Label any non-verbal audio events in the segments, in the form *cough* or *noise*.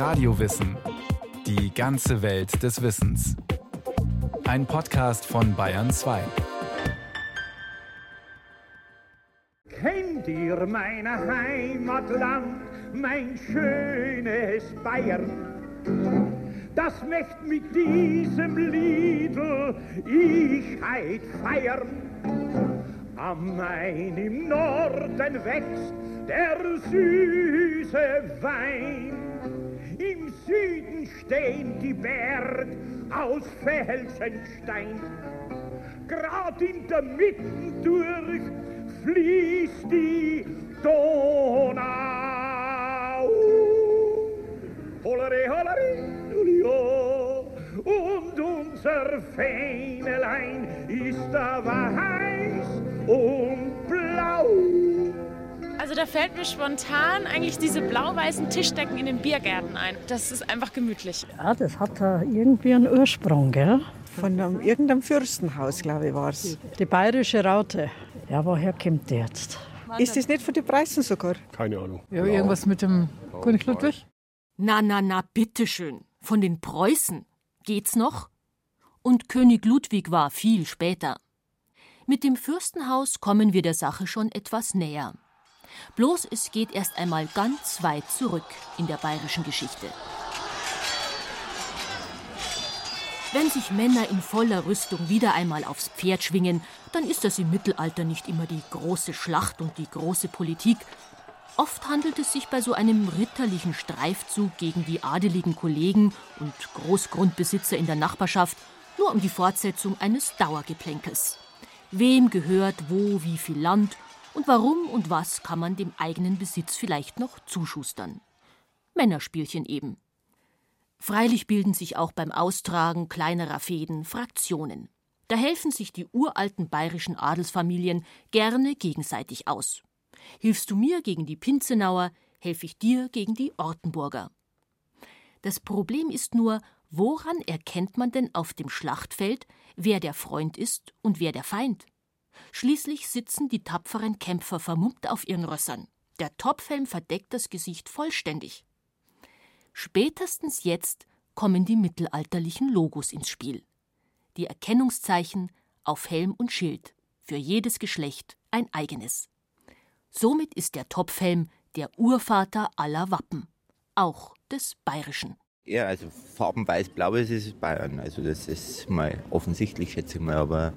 Radiowissen. Die ganze Welt des Wissens. Ein Podcast von Bayern 2. Kennt ihr mein Heimatland, mein schönes Bayern? Das möcht mit diesem Liedl ich heit feiern. Am Main im Norden wächst der süße Wein. Süden stehen die Berg aus Felsenstein. Grad in der Mitte durch fließt die Donau. Hollere, hollere, ulio. Und unser Fähnelein ist aber heiß da fällt mir spontan eigentlich diese blau-weißen Tischdecken in den Biergärten ein. Das ist einfach gemütlich. Ja, das hat da irgendwie einen Ursprung, gell? Von einem, irgendeinem Fürstenhaus, glaube ich, war es. Die bayerische Raute. Ja, woher kommt die jetzt? Ist das nicht von den Preisen sogar? Keine Ahnung. Ja, irgendwas mit dem König Ludwig? Na, na, na, bitteschön. Von den Preußen. Geht's noch? Und König Ludwig war viel später. Mit dem Fürstenhaus kommen wir der Sache schon etwas näher. Bloß es geht erst einmal ganz weit zurück in der bayerischen Geschichte. Wenn sich Männer in voller Rüstung wieder einmal aufs Pferd schwingen, dann ist das im Mittelalter nicht immer die große Schlacht und die große Politik. Oft handelt es sich bei so einem ritterlichen Streifzug gegen die adeligen Kollegen und Großgrundbesitzer in der Nachbarschaft nur um die Fortsetzung eines Dauergeplänkels. Wem gehört wo wie viel Land und warum und was kann man dem eigenen Besitz vielleicht noch zuschustern? Männerspielchen eben. Freilich bilden sich auch beim Austragen kleinerer Fäden Fraktionen. Da helfen sich die uralten bayerischen Adelsfamilien gerne gegenseitig aus. Hilfst du mir gegen die Pinzenauer, helfe ich dir gegen die Ortenburger. Das Problem ist nur, woran erkennt man denn auf dem Schlachtfeld, wer der Freund ist und wer der Feind? Schließlich sitzen die tapferen Kämpfer vermummt auf ihren Rössern. Der Topfhelm verdeckt das Gesicht vollständig. Spätestens jetzt kommen die mittelalterlichen Logos ins Spiel. Die Erkennungszeichen auf Helm und Schild, für jedes Geschlecht ein eigenes. Somit ist der Topfhelm der Urvater aller Wappen, auch des bayerischen. Ja, also Farben weiß-blau ist Bayern. Also das ist mal offensichtlich, schätze ich mal. Aber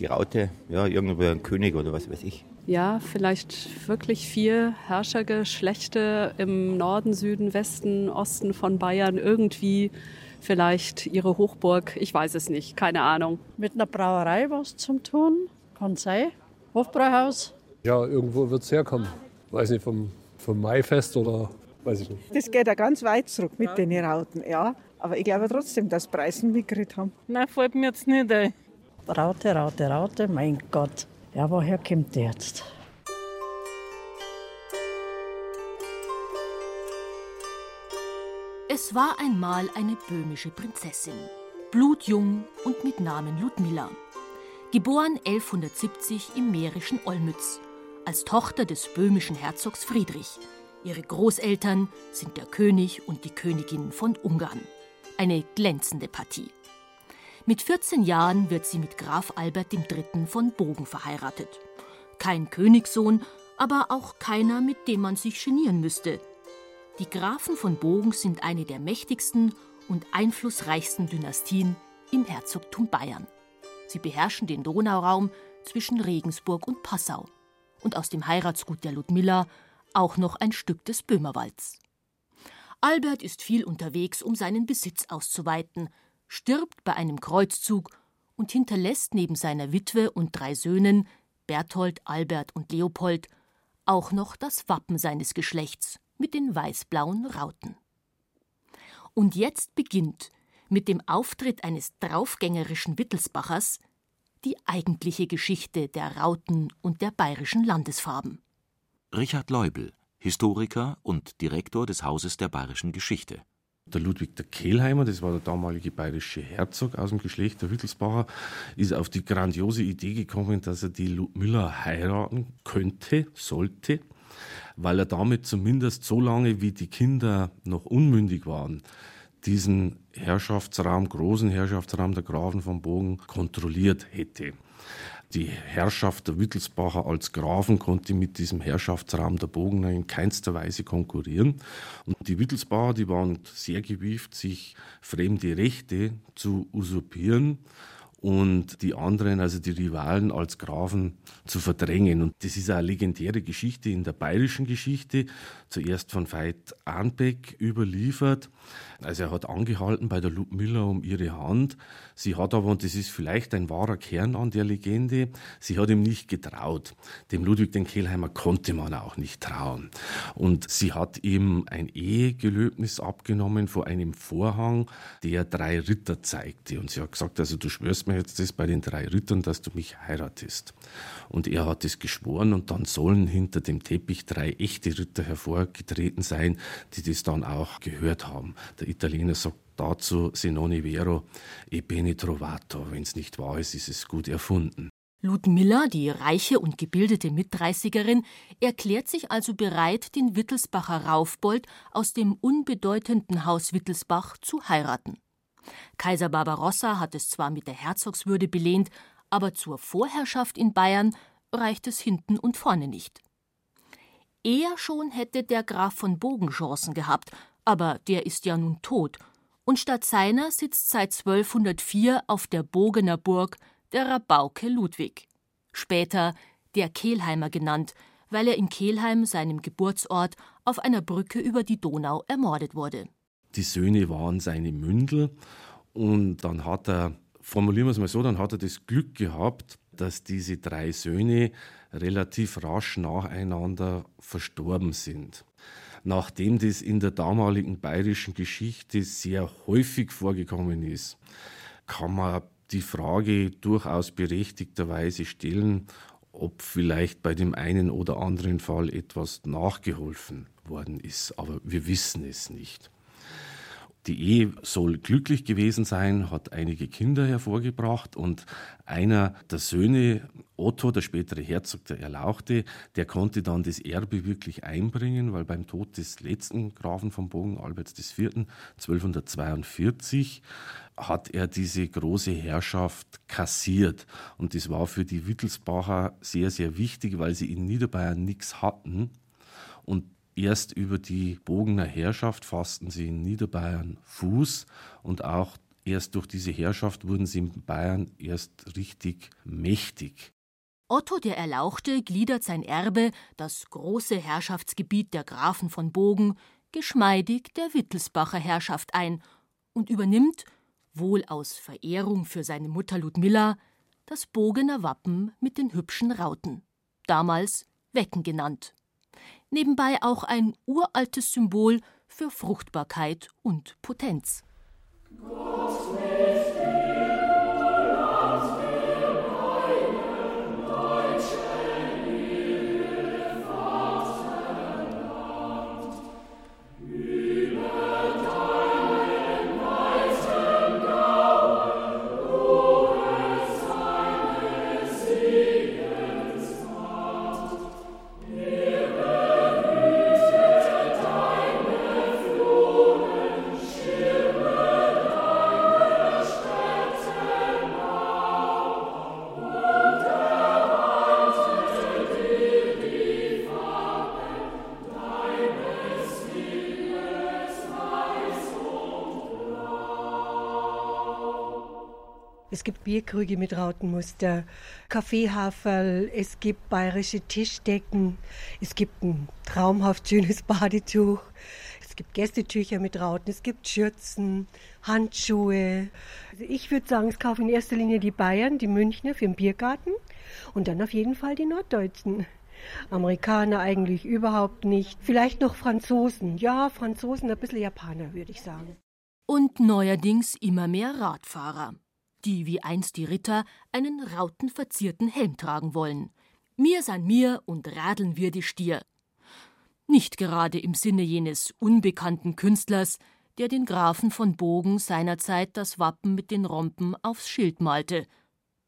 die Raute, ja, irgendwo ein König oder was weiß ich. Ja, vielleicht wirklich vier Herrschergeschlechte im Norden, Süden, Westen, Osten von Bayern irgendwie vielleicht ihre Hochburg. Ich weiß es nicht, keine Ahnung. Mit einer Brauerei was zum tun? Kann sein. Hofbräuhaus? Ja, irgendwo wird es herkommen. Weiß nicht, vom, vom Maifest oder weiß ich nicht. Das geht ja ganz weit zurück mit den Rauten, ja. Aber ich glaube trotzdem, dass Preisen mitgekriegt haben. Nein, fällt mir jetzt nicht ein. Raute, Raute, Raute, mein Gott. Ja, woher kommt die jetzt? Es war einmal eine böhmische Prinzessin, blutjung und mit Namen Ludmilla, geboren 1170 im mährischen Olmütz, als Tochter des böhmischen Herzogs Friedrich. Ihre Großeltern sind der König und die Königin von Ungarn. Eine glänzende Partie. Mit 14 Jahren wird sie mit Graf Albert III. von Bogen verheiratet. Kein Königssohn, aber auch keiner, mit dem man sich genieren müsste. Die Grafen von Bogen sind eine der mächtigsten und einflussreichsten Dynastien im Herzogtum Bayern. Sie beherrschen den Donauraum zwischen Regensburg und Passau und aus dem Heiratsgut der Ludmilla auch noch ein Stück des Böhmerwalds. Albert ist viel unterwegs, um seinen Besitz auszuweiten, stirbt bei einem Kreuzzug und hinterlässt neben seiner Witwe und drei Söhnen, Berthold, Albert und Leopold, auch noch das Wappen seines Geschlechts mit den weißblauen Rauten. Und jetzt beginnt mit dem Auftritt eines draufgängerischen Wittelsbachers die eigentliche Geschichte der Rauten und der bayerischen Landesfarben. Richard Leubel, Historiker und Direktor des Hauses der bayerischen Geschichte. Der Ludwig der Kehlheimer, das war der damalige bayerische Herzog aus dem Geschlecht der Wittelsbacher, ist auf die grandiose Idee gekommen, dass er die Ludmilla heiraten könnte, sollte. weil er damit zumindest so lange, wie die Kinder noch unmündig waren, diesen Herrschaftsraum, großen Herrschaftsraum der Grafen von Bogen kontrolliert hätte. Die Herrschaft der Wittelsbacher als Grafen konnte mit diesem Herrschaftsraum der Bogener in keinster Weise konkurrieren. Und die Wittelsbacher, die waren sehr gewieft, sich fremde Rechte zu usurpieren und die anderen, also die Rivalen, als Grafen zu verdrängen. Und das ist eine legendäre Geschichte in der bayerischen Geschichte, zuerst von Veit Arnbeck überliefert. Also er hat angehalten bei der Ludmilla um ihre Hand. Sie hat aber, und das ist vielleicht ein wahrer Kern an der Legende, sie hat ihm nicht getraut. Dem Ludwig den Kehlheimer konnte man auch nicht trauen. Und sie hat ihm ein Ehegelöbnis abgenommen vor einem Vorhang, der drei Ritter zeigte. Und sie hat gesagt, also du schwörst mir jetzt das bei den drei Rittern, dass du mich heiratest. Und er hat es geschworen und dann sollen hinter dem Teppich drei echte Ritter hervorgetreten sein, die das dann auch gehört haben. Der Italiener sagt dazu, se non è vero, e bene trovato. Wenn es nicht wahr ist, ist es gut erfunden. Ludmilla, die reiche und gebildete Mitdreißigerin, erklärt sich also bereit, den Wittelsbacher Raufbold aus dem unbedeutenden Haus Wittelsbach zu heiraten. Kaiser Barbarossa hat es zwar mit der Herzogswürde belehnt, aber zur Vorherrschaft in Bayern reicht es hinten und vorne nicht. Eher schon hätte der Graf von Bogen Chancen gehabt, aber der ist ja nun tot, und statt seiner sitzt seit 1204 auf der Bogener Burg der Rabauke Ludwig, später der Kelheimer genannt, weil er in Kelheim, seinem Geburtsort, auf einer Brücke über die Donau ermordet wurde. Die Söhne waren seine Mündel und dann hat er, formulieren wir es mal so, dann hat er das Glück gehabt, dass diese drei Söhne relativ rasch nacheinander verstorben sind. Nachdem das in der damaligen bayerischen Geschichte sehr häufig vorgekommen ist, kann man die Frage durchaus berechtigterweise stellen, ob vielleicht bei dem einen oder anderen Fall etwas nachgeholfen worden ist. Aber wir wissen es nicht. Die Ehe soll glücklich gewesen sein, hat einige Kinder hervorgebracht und einer der Söhne, Otto, der spätere Herzog der Erlauchte, der konnte dann das Erbe wirklich einbringen, weil beim Tod des letzten Grafen von Bogen, Alberts IV., 1242, hat er diese große Herrschaft kassiert. Und das war für die Wittelsbacher sehr, sehr wichtig, weil sie in Niederbayern nichts hatten. Und Erst über die Bogener Herrschaft fassten sie in Niederbayern Fuß und auch erst durch diese Herrschaft wurden sie in Bayern erst richtig mächtig. Otto der Erlauchte gliedert sein Erbe, das große Herrschaftsgebiet der Grafen von Bogen, geschmeidig der Wittelsbacher Herrschaft ein und übernimmt, wohl aus Verehrung für seine Mutter Ludmilla, das Bogener Wappen mit den hübschen Rauten, damals Wecken genannt nebenbei auch ein uraltes Symbol für Fruchtbarkeit und Potenz. Gott Es gibt Bierkrüge mit Rautenmuster, Kaffeehaferl, es gibt bayerische Tischdecken, es gibt ein traumhaft schönes *laughs* Badetuch, es gibt Gästetücher mit Rauten, es gibt Schürzen, Handschuhe. Also ich würde sagen, es kaufen in erster Linie die Bayern, die Münchner für den Biergarten und dann auf jeden Fall die Norddeutschen. Amerikaner eigentlich überhaupt nicht. Vielleicht noch Franzosen. Ja, Franzosen, ein bisschen Japaner, würde ich sagen. Und neuerdings immer mehr Radfahrer die wie einst die Ritter einen rautenverzierten Helm tragen wollen. Mir san mir und radeln wir die Stier. Nicht gerade im Sinne jenes unbekannten Künstlers, der den Grafen von Bogen seinerzeit das Wappen mit den Rompen aufs Schild malte.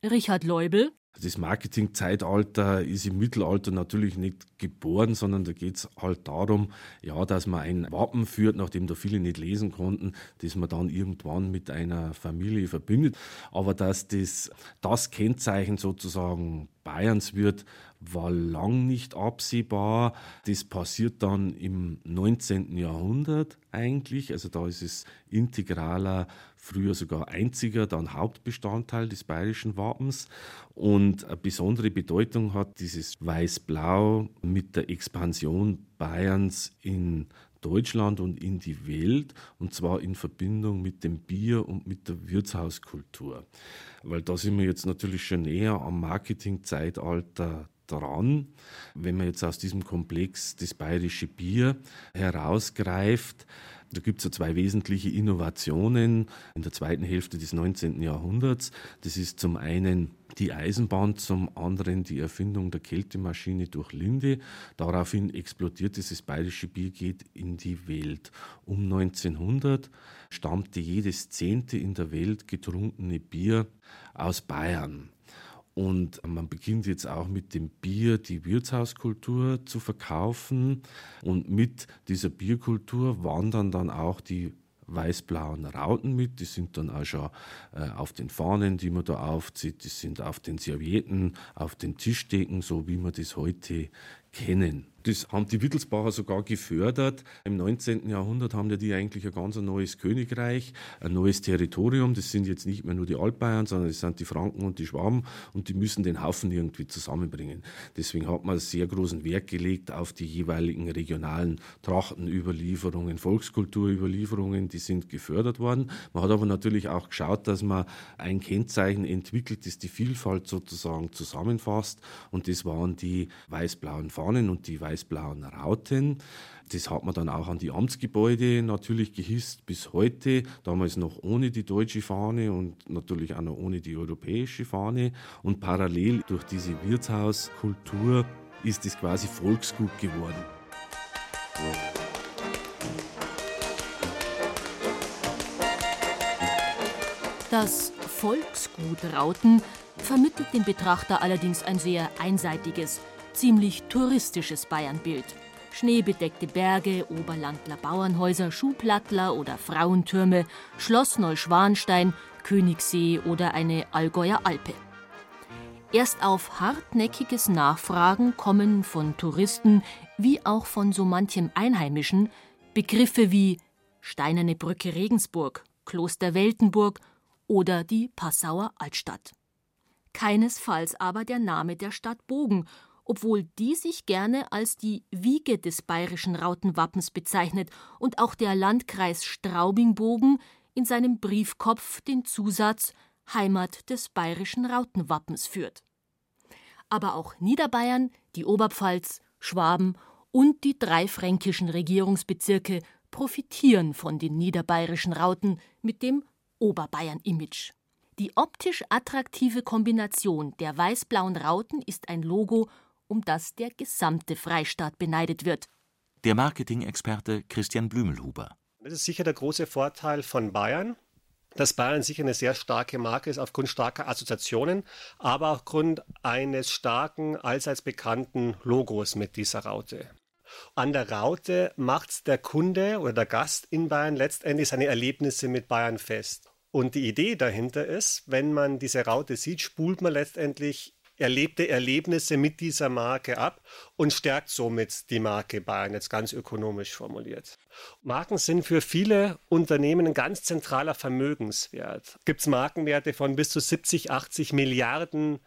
Richard Leubel Das Marketingzeitalter ist im Mittelalter natürlich nicht geboren, sondern da geht es halt darum, ja, dass man ein Wappen führt, nachdem da viele nicht lesen konnten, das man dann irgendwann mit einer Familie verbindet. Aber dass das, das Kennzeichen sozusagen Bayerns wird, war lang nicht absehbar. Das passiert dann im 19. Jahrhundert eigentlich. Also da ist es integraler, früher sogar einziger, dann Hauptbestandteil des bayerischen Wappens. Und eine besondere Bedeutung hat dieses Weiß-Blau mit der Expansion Bayerns in Deutschland und in die Welt, und zwar in Verbindung mit dem Bier und mit der Wirtshauskultur. Weil da sind wir jetzt natürlich schon näher am Marketingzeitalter dran. Wenn man jetzt aus diesem Komplex das bayerische Bier herausgreift, da gibt es ja zwei wesentliche Innovationen in der zweiten Hälfte des 19. Jahrhunderts. Das ist zum einen die Eisenbahn, zum anderen die Erfindung der Kältemaschine durch Linde. Daraufhin explodiert dieses bayerische Bier, in die Welt. Um 1900 stammte jedes zehnte in der Welt getrunkene Bier aus Bayern. Und man beginnt jetzt auch mit dem Bier die Wirtshauskultur zu verkaufen. Und mit dieser Bierkultur wandern dann auch die weiß-blauen Rauten mit. Die sind dann auch schon äh, auf den Fahnen, die man da aufzieht. Die sind auf den Servietten, auf den Tischdecken, so wie wir das heute kennen. Das haben die Wittelsbacher sogar gefördert. Im 19. Jahrhundert haben die eigentlich ein ganz neues Königreich, ein neues Territorium. Das sind jetzt nicht mehr nur die Altbayern, sondern das sind die Franken und die Schwaben und die müssen den Haufen irgendwie zusammenbringen. Deswegen hat man sehr großen Wert gelegt auf die jeweiligen regionalen Trachtenüberlieferungen, Volkskulturüberlieferungen, die sind gefördert worden. Man hat aber natürlich auch geschaut, dass man ein Kennzeichen entwickelt, das die Vielfalt sozusagen zusammenfasst und das waren die weiß-blauen Fahnen und die weiß-blauen Rauten. Das hat man dann auch an die Amtsgebäude natürlich gehisst bis heute, damals noch ohne die deutsche Fahne und natürlich auch noch ohne die europäische Fahne. Und parallel durch diese Wirtshauskultur ist es quasi Volksgut geworden. Das Volksgut Rauten vermittelt dem Betrachter allerdings ein sehr einseitiges, ziemlich touristisches Bayernbild. Schneebedeckte Berge, Oberlandler Bauernhäuser, Schuhplattler oder Frauentürme, Schloss Neuschwanstein, Königssee oder eine Allgäuer Alpe. Erst auf hartnäckiges Nachfragen kommen von Touristen wie auch von so manchem Einheimischen Begriffe wie Steinerne Brücke Regensburg, Kloster Weltenburg oder die Passauer Altstadt. Keinesfalls aber der Name der Stadt Bogen obwohl die sich gerne als die Wiege des bayerischen Rautenwappens bezeichnet und auch der Landkreis Straubing-Bogen in seinem Briefkopf den Zusatz Heimat des bayerischen Rautenwappens führt. Aber auch Niederbayern, die Oberpfalz, Schwaben und die drei fränkischen Regierungsbezirke profitieren von den niederbayerischen Rauten mit dem Oberbayern-Image. Die optisch attraktive Kombination der weiß-blauen Rauten ist ein Logo um das der gesamte Freistaat beneidet wird. Der Marketing-Experte Christian Blümelhuber. Das ist sicher der große Vorteil von Bayern, dass Bayern sicher eine sehr starke Marke ist aufgrund starker Assoziationen, aber auch aufgrund eines starken, allseits bekannten Logos mit dieser Raute. An der Raute macht der Kunde oder der Gast in Bayern letztendlich seine Erlebnisse mit Bayern fest. Und die Idee dahinter ist, wenn man diese Raute sieht, spult man letztendlich erlebte Erlebnisse mit dieser Marke ab und stärkt somit die Marke Bayern, jetzt ganz ökonomisch formuliert. Marken sind für viele Unternehmen ein ganz zentraler Vermögenswert. Gibt es Markenwerte von bis zu 70, 80 Milliarden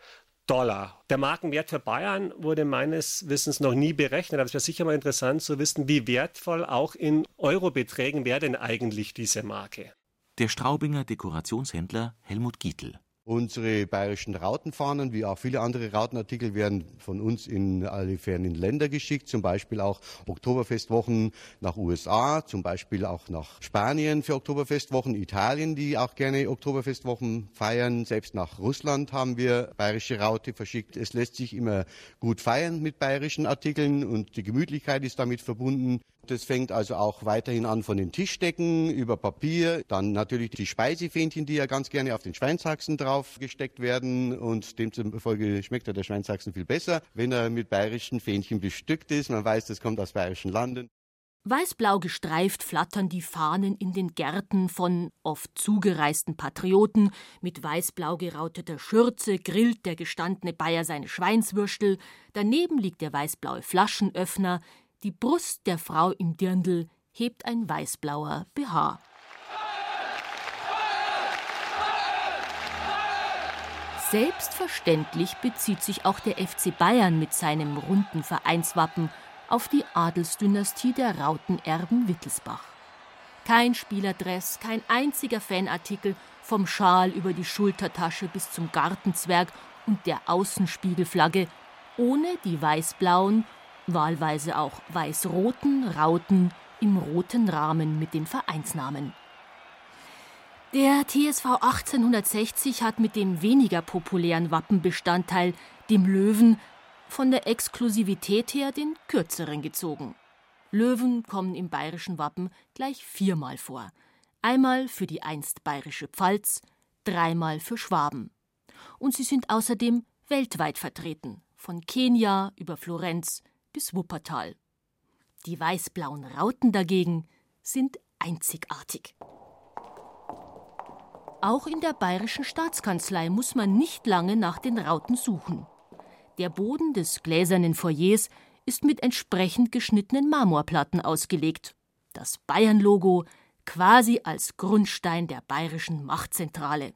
Dollar. Der Markenwert für Bayern wurde meines Wissens noch nie berechnet, aber es wäre sicher mal interessant zu wissen, wie wertvoll auch in Eurobeträgen wäre denn eigentlich diese Marke. Der Straubinger Dekorationshändler Helmut Gietl. Unsere bayerischen Rautenfahnen, wie auch viele andere Rautenartikel, werden von uns in alle fernen Länder geschickt, zum Beispiel auch Oktoberfestwochen nach USA, zum Beispiel auch nach Spanien für Oktoberfestwochen, Italien, die auch gerne Oktoberfestwochen feiern. Selbst nach Russland haben wir bayerische Raute verschickt. Es lässt sich immer gut feiern mit bayerischen Artikeln und die Gemütlichkeit ist damit verbunden. Das fängt also auch weiterhin an von den Tischdecken über Papier, dann natürlich die Speisefähnchen, die ja ganz gerne auf den Schweinshaxen drauf gesteckt werden und demzufolge schmeckt ja der Schweinshaxen viel besser, wenn er mit bayerischen Fähnchen bestückt ist. Man weiß, das kommt aus bayerischen Landen. Weißblau gestreift flattern die Fahnen in den Gärten von oft zugereisten Patrioten, mit weißblau gerauteter Schürze grillt der gestandene Bayer seine Schweinswürstel, daneben liegt der weißblaue Flaschenöffner, die Brust der Frau im Dirndl hebt ein weißblauer BH. Selbstverständlich bezieht sich auch der FC Bayern mit seinem runden Vereinswappen auf die Adelsdynastie der Rautenerben Wittelsbach. Kein Spielerdress, kein einziger Fanartikel, vom Schal über die Schultertasche bis zum Gartenzwerg und der Außenspiegelflagge, ohne die weißblauen, wahlweise auch weiß-roten Rauten im roten Rahmen mit den Vereinsnamen. Der TSV 1860 hat mit dem weniger populären Wappenbestandteil, dem Löwen, von der Exklusivität her den kürzeren gezogen. Löwen kommen im bayerischen Wappen gleich viermal vor. Einmal für die einst bayerische Pfalz, dreimal für Schwaben. Und sie sind außerdem weltweit vertreten, von Kenia über Florenz bis Wuppertal. Die weiß-blauen Rauten dagegen sind einzigartig. Auch in der bayerischen Staatskanzlei muss man nicht lange nach den Rauten suchen. Der Boden des gläsernen Foyers ist mit entsprechend geschnittenen Marmorplatten ausgelegt. Das Bayern-Logo quasi als Grundstein der bayerischen Machtzentrale.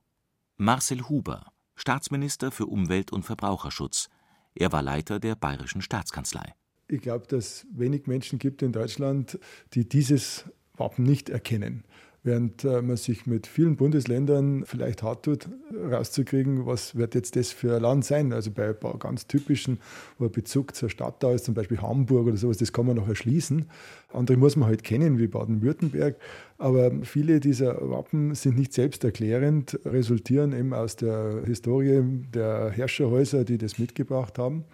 Marcel Huber, Staatsminister für Umwelt und Verbraucherschutz. Er war Leiter der bayerischen Staatskanzlei. Ich glaube, dass es wenig Menschen gibt in Deutschland, die dieses Wappen nicht erkennen während äh, man sich mit vielen Bundesländern vielleicht hart tut, rauszukriegen, was wird jetzt das für ein Land sein. Also bei ein paar ganz typischen, wo ein Bezug zur Stadt da ist, zum Beispiel Hamburg oder sowas, das kann man noch erschließen. Andere muss man halt kennen, wie Baden-Württemberg. Aber viele dieser Wappen sind nicht selbsterklärend, resultieren eben aus der Historie der Herrscherhäuser, die das mitgebracht haben.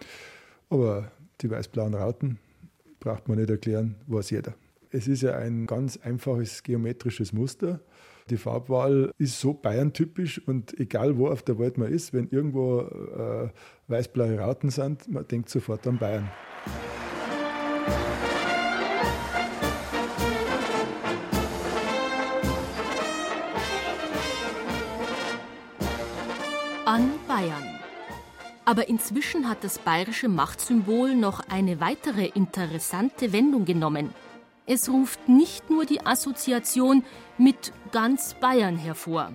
Aber die weiß-blauen Rauten braucht man nicht erklären, weiß jeder. Es ist ja ein ganz einfaches geometrisches Muster. Die Farbwahl ist so Bayern-typisch und egal wo auf der Welt man ist, wenn irgendwo äh, weiß-blaue Rauten sind, man denkt sofort an Bayern. An Bayern. Aber inzwischen hat das bayerische Machtsymbol noch eine weitere interessante Wendung genommen. Es ruft nicht nur die Assoziation mit ganz Bayern hervor.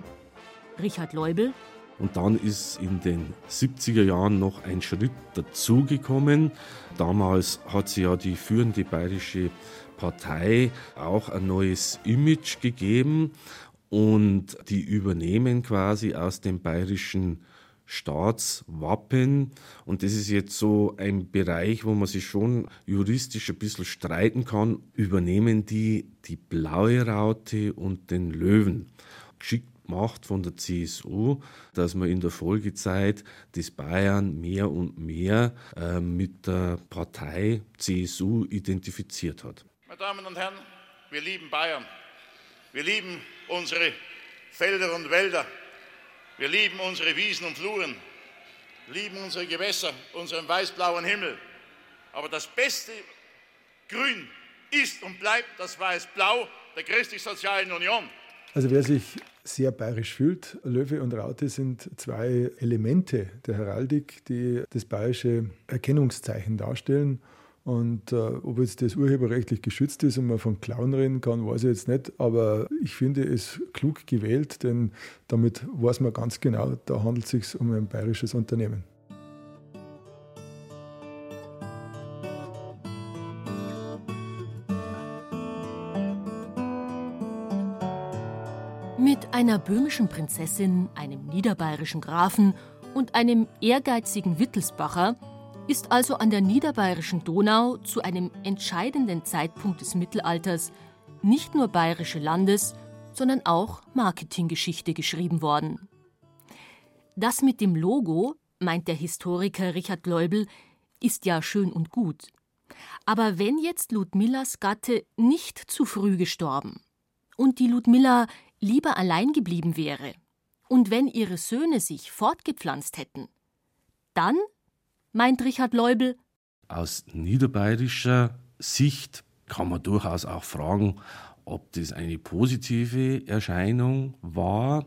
Richard Leubel. Und dann ist in den 70er Jahren noch ein Schritt dazugekommen. Damals hat sie ja die führende bayerische Partei auch ein neues Image gegeben und die übernehmen quasi aus dem bayerischen Staatswappen. Und das ist jetzt so ein Bereich, wo man sich schon juristisch ein bisschen streiten kann. Übernehmen die die blaue Raute und den Löwen? Geschickt macht von der CSU, dass man in der Folgezeit das Bayern mehr und mehr äh, mit der Partei CSU identifiziert hat. Meine Damen und Herren, wir lieben Bayern. Wir lieben unsere Felder und Wälder. Wir lieben unsere Wiesen und Fluren, lieben unsere Gewässer, unseren weiß-blauen Himmel. Aber das beste Grün ist und bleibt das weiß-blau der christlich-sozialen Union. Also wer sich sehr bayerisch fühlt, Löwe und Raute sind zwei Elemente der Heraldik, die das bayerische Erkennungszeichen darstellen. Und äh, ob jetzt das urheberrechtlich geschützt ist und man von Clown reden kann, weiß ich jetzt nicht. Aber ich finde es klug gewählt, denn damit weiß man ganz genau, da handelt es sich um ein bayerisches Unternehmen. Mit einer böhmischen Prinzessin, einem niederbayerischen Grafen und einem ehrgeizigen Wittelsbacher ist also an der niederbayerischen Donau zu einem entscheidenden Zeitpunkt des Mittelalters nicht nur bayerische Landes, sondern auch Marketinggeschichte geschrieben worden. Das mit dem Logo, meint der Historiker Richard Leubel, ist ja schön und gut. Aber wenn jetzt Ludmillas Gatte nicht zu früh gestorben und die Ludmilla lieber allein geblieben wäre und wenn ihre Söhne sich fortgepflanzt hätten, dann, meint Richard Leubel, aus niederbayerischer Sicht kann man durchaus auch fragen, ob das eine positive Erscheinung war.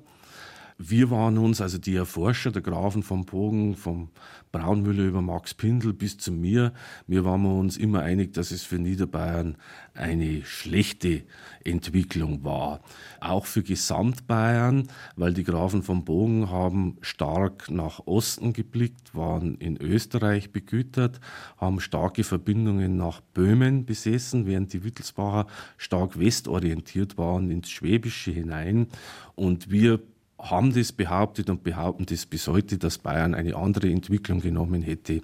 Wir waren uns, also die Erforscher, der Grafen vom Bogen, vom Braunmüller über Max Pindel bis zu mir, wir waren uns immer einig, dass es für Niederbayern eine schlechte Entwicklung war. Auch für Gesamtbayern, weil die Grafen vom Bogen haben stark nach Osten geblickt, waren in Österreich begütert, haben starke Verbindungen nach Böhmen besessen, während die Wittelsbacher stark westorientiert waren ins Schwäbische hinein. Und wir haben das behauptet und behaupten das bis heute, dass Bayern eine andere Entwicklung genommen hätte,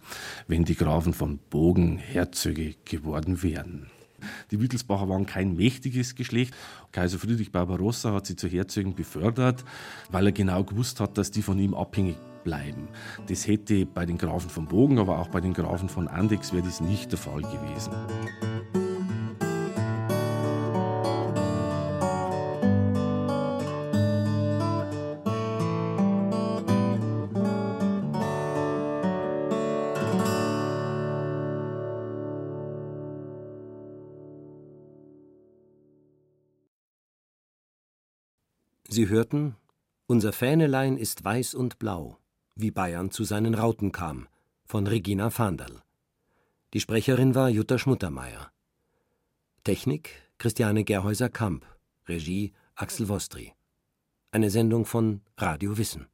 wenn die Grafen von Bogen Herzöge geworden wären. Die Wittelsbacher waren kein mächtiges Geschlecht. Kaiser Friedrich Barbarossa hat sie zu Herzögen befördert, weil er genau gewusst hat, dass die von ihm abhängig bleiben. Das hätte bei den Grafen von Bogen, aber auch bei den Grafen von Andex wäre das nicht der Fall gewesen. Sie hörten Unser Fähnelein ist weiß und blau, wie Bayern zu seinen Rauten kam, von Regina Fahndal. Die Sprecherin war Jutta Schmuttermeier. Technik Christiane Gerhäuser-Kamp, Regie Axel Wostri. Eine Sendung von Radio Wissen.